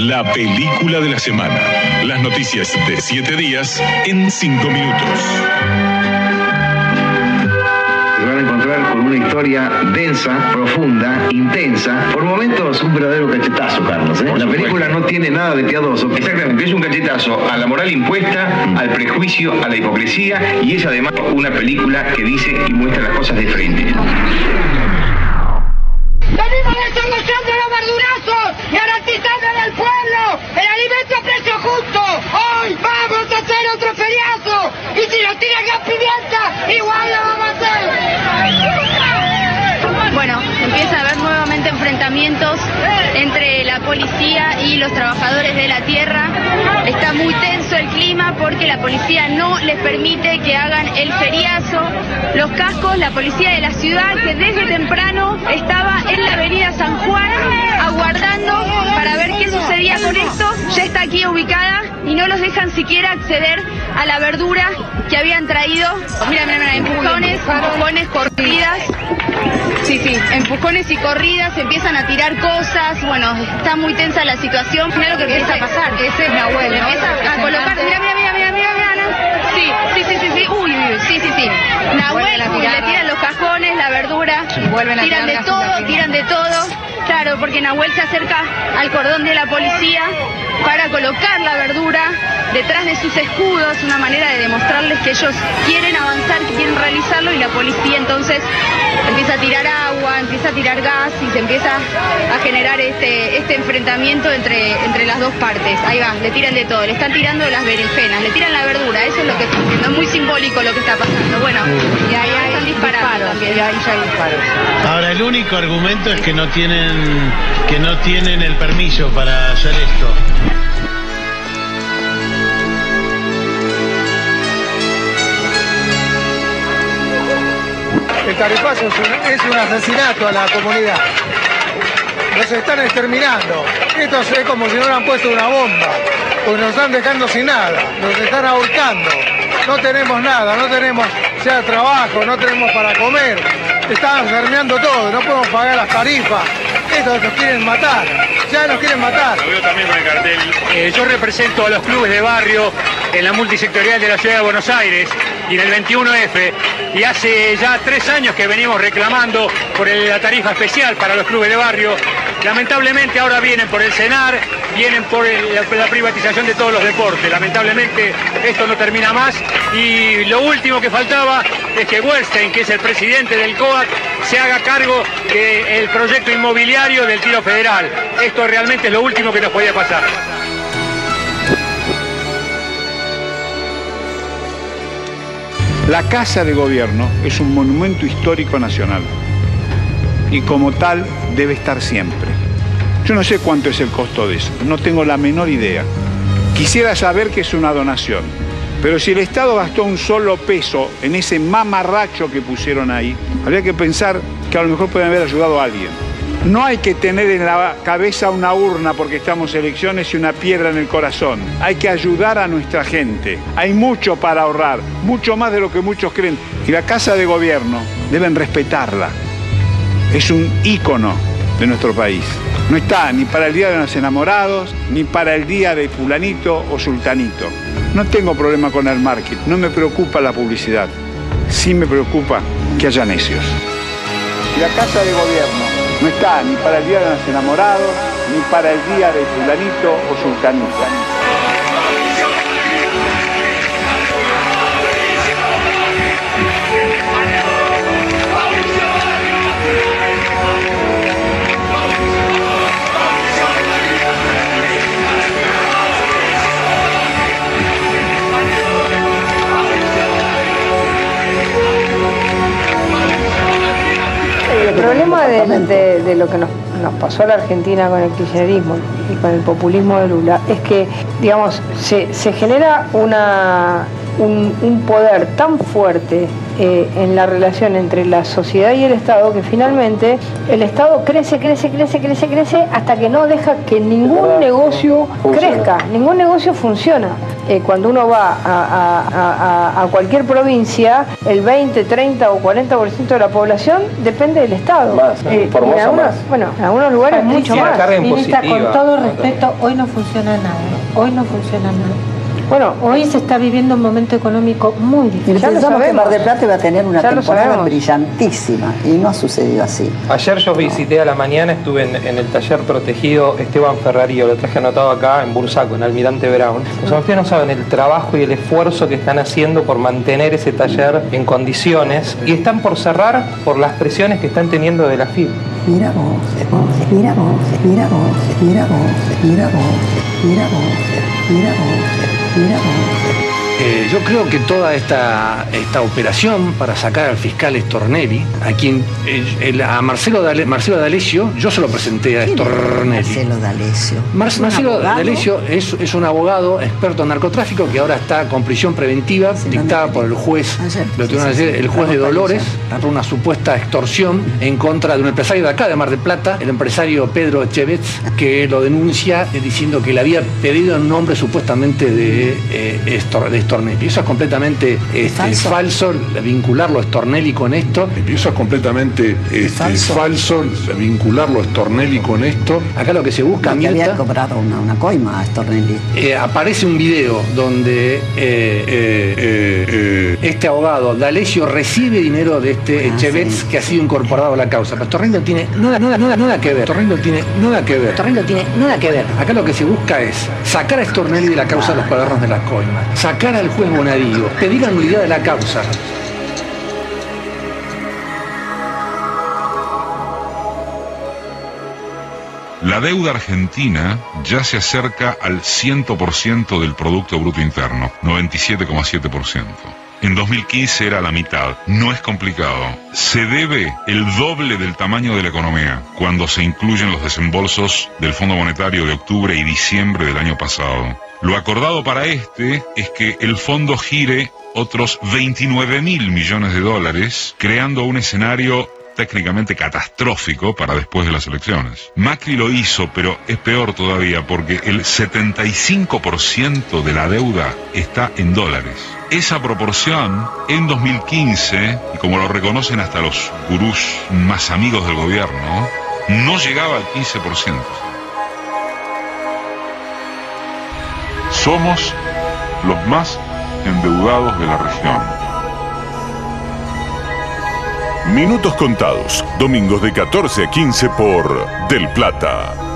la película de la semana. Las noticias de 7 días en 5 minutos. Se van a encontrar con una historia densa, profunda, intensa, por momentos un verdadero cachetazo, Carlos. ¿eh? La película no tiene nada de piadoso. Exactamente, es un cachetazo a la moral impuesta, al prejuicio, a la hipocresía y es además una película que dice y muestra las cosas de frente. ¡Venimos desarrollando los verdurazos! ¡Garantizándole al pueblo el alimento a precio justo! ¡Hoy vamos a hacer otro feriazo! ¡Y si nos tiran gas pimienta, igual lo vamos a hacer! Bueno, empieza a haber nuevamente enfrentamientos entre la policía y los trabajadores de la tierra. Está muy tenso el clima porque la policía no les permite que hagan el feriazo. Los cascos, la policía de la ciudad que desde temprano estaba en la avenida San Juan no los dejan siquiera acceder a la verdura que habían traído. Mira, mira, mira, empujones, empujones, corridas. Sí, sí, empujones y corridas, empiezan a tirar cosas, bueno, está muy tensa la situación. Mira lo que empieza a pasar. Ese es Nahuel, Empieza a colocar, mira, mira, mira, mira, mira, mira, ¿no? Sí, sí, sí, sí, sí, uy, sí, sí, sí. Nahuel, uy, le la verdura, tiran de todo, tiran de todo. Claro, porque Nahuel se acerca al cordón de la policía para colocar la verdura detrás de sus escudos, una manera de demostrarles que ellos quieren avanzar, que quieren realizarlo y la policía entonces empieza a tirar agua, empieza a tirar gas y se empieza a generar este, este enfrentamiento entre, entre las dos partes. Ahí va, le tiran de todo, le están tirando las berenjenas, le tiran la verdura, eso es lo que está haciendo, es muy simbólico lo que está pasando. Bueno, y ahí hay también. Hay disparos. Ahora el único argumento es que no tienen que no tienen el permiso para hacer esto. El tarifazo es un, es un asesinato a la comunidad. Nos están exterminando. Esto es como si no hubieran puesto una bomba. Pues nos están dejando sin nada. Nos están ahorcando. No tenemos nada, no tenemos ya trabajo, no tenemos para comer. Están terminando todo, no podemos pagar las tarifas. Estos nos quieren matar. Ya nos quieren matar. Lo veo también con el cartel. Eh, yo represento a los clubes de barrio en la multisectorial de la ciudad de Buenos Aires y en el 21F. Y hace ya tres años que venimos reclamando por la tarifa especial para los clubes de barrio. Lamentablemente ahora vienen por el CENAR, vienen por la, privatización de todos los deportes. Lamentablemente esto no termina más. Y lo último que faltaba es que Wernstein, que es el presidente del COAC, se haga cargo del proyecto inmobiliario del tiro federal. Esto realmente es lo último que nos podía pasar. La Casa de Gobierno es un monumento histórico nacional y como tal debe estar siempre. Yo no sé cuánto es el costo de eso, no tengo la menor idea. Quisiera saber que es una donación, pero si el Estado gastó un solo peso en ese mamarracho que pusieron ahí, habría que pensar que a lo mejor pueden haber ayudado a alguien. No hay que tener en la cabeza una urna porque estamos en elecciones y una piedra en el corazón. Hay que ayudar a nuestra gente. Hay mucho para ahorrar, mucho más de lo que muchos creen. Y la Casa de Gobierno deben respetarla. Es un ícono de nuestro país. No está ni para el Día de los Enamorados, ni para el Día de fulanito o sultanito. No tengo problema con el marketing, no me preocupa la publicidad. Sí me preocupa que haya necios. Y la Casa de Gobierno no está ni para el Día de los Enamorados, ni para el Día de fulanito o sultanito. De, de- de lo que nos, nos pasó a la Argentina con el kirchnerismo y con el populismo de Lula es que, digamos, se, se genera una, un, un poder tan fuerte eh, en la relación entre la sociedad y el Estado que finalmente el Estado crece, crece, crece, crece, crece hasta que no deja que ningún negocio crezca, ningún negocio funciona. Eh, cuando uno va a, a- a- a cualquier provincia, el 20, 30 o 40% de la población depende del Estado. Más, Eh, en algunos, más. bueno, en algunos lugares mucho Patricia, más. carga Ministra, con todo respeto, hoy no funciona nada. Hoy no funciona nada. Bueno, hoy se está viviendo un momento económico muy difícil. Y pensamos que Mar del Plata iba a tener una Ya temporada brillantísima y no ha sucedido así. Ayer yo visité a la mañana, estuve en, en el taller protegido Esteban Ferrarío, lo traje anotado acá en Bursaco, en Almirante Brown. O sea, ustedes no saben el trabajo y el esfuerzo que están haciendo por mantener ese taller en condiciones y están por cerrar por las presiones que están teniendo de la FIB. Mira vos, mira vos, mira vos, mira vos, mira vos, mira vos, mira vos, mira vos. Mira. Eh, yo creo que toda esta, esta operación para sacar al fiscal Stornelli, a quien eh, el- a Marcelo, Dale- Marcelo D'Alessio, yo se lo presenté a Stornelli. Marcelo D'Alessio. Mar- ¿Es un Marcelo abogado? D'Alessio es, es un abogado experto en narcotráfico que ahora está con prisión preventiva dictada por el juez, lo tuvieron ayer, el juez de Dolores, por una supuesta extorsión en contra de un empresario de acá, de Mar del Plata, el empresario Pedro Echevez, que lo denuncia eh, diciendo que le había pedido en nombre supuestamente de, eh, Estor- de Stornelli. Eso es completamente este, falso. vincularlo a Stornelli con esto. Eso es completamente este, falso. vincularlo a Stornelli con esto. Acá lo que se busca, Que había Mirta, cobrado una, una coima a Stornelli. Eh, aparece un video donde eh, eh, eh, eh, este abogado, D'Alessio, recibe dinero de este Echevez que ha sido incorporado a la causa. Pero Torrendo tiene nada, nada, nada, nada que ver. Torrendo tiene nada que ver. Torrendo tiene nada que ver. Acá lo que se busca es sacar a Stornelli de la causa de los cuadernos de la coima, sacar al juez Bonadío, pedir nulidad de la causa. La deuda argentina ya se acerca al 100% del Producto Bruto Interno, 97,7%. En 2015 era la mitad. No es complicado. Se debe el doble del tamaño de la economía cuando se incluyen los desembolsos del Fondo Monetario de octubre y diciembre del año pasado. Lo acordado para este es que el fondo gire otros 29 mil millones de dólares, creando un escenario técnicamente catastrófico para después de las elecciones. Macri lo hizo, pero es peor todavía porque el 75% de la deuda está en dólares. Esa proporción en 2015, y como lo reconocen hasta los gurús más amigos del gobierno, no llegaba al 15%. Somos los más endeudados de la región. Minutos contados, domingos de 14 a 15 por Del Plata.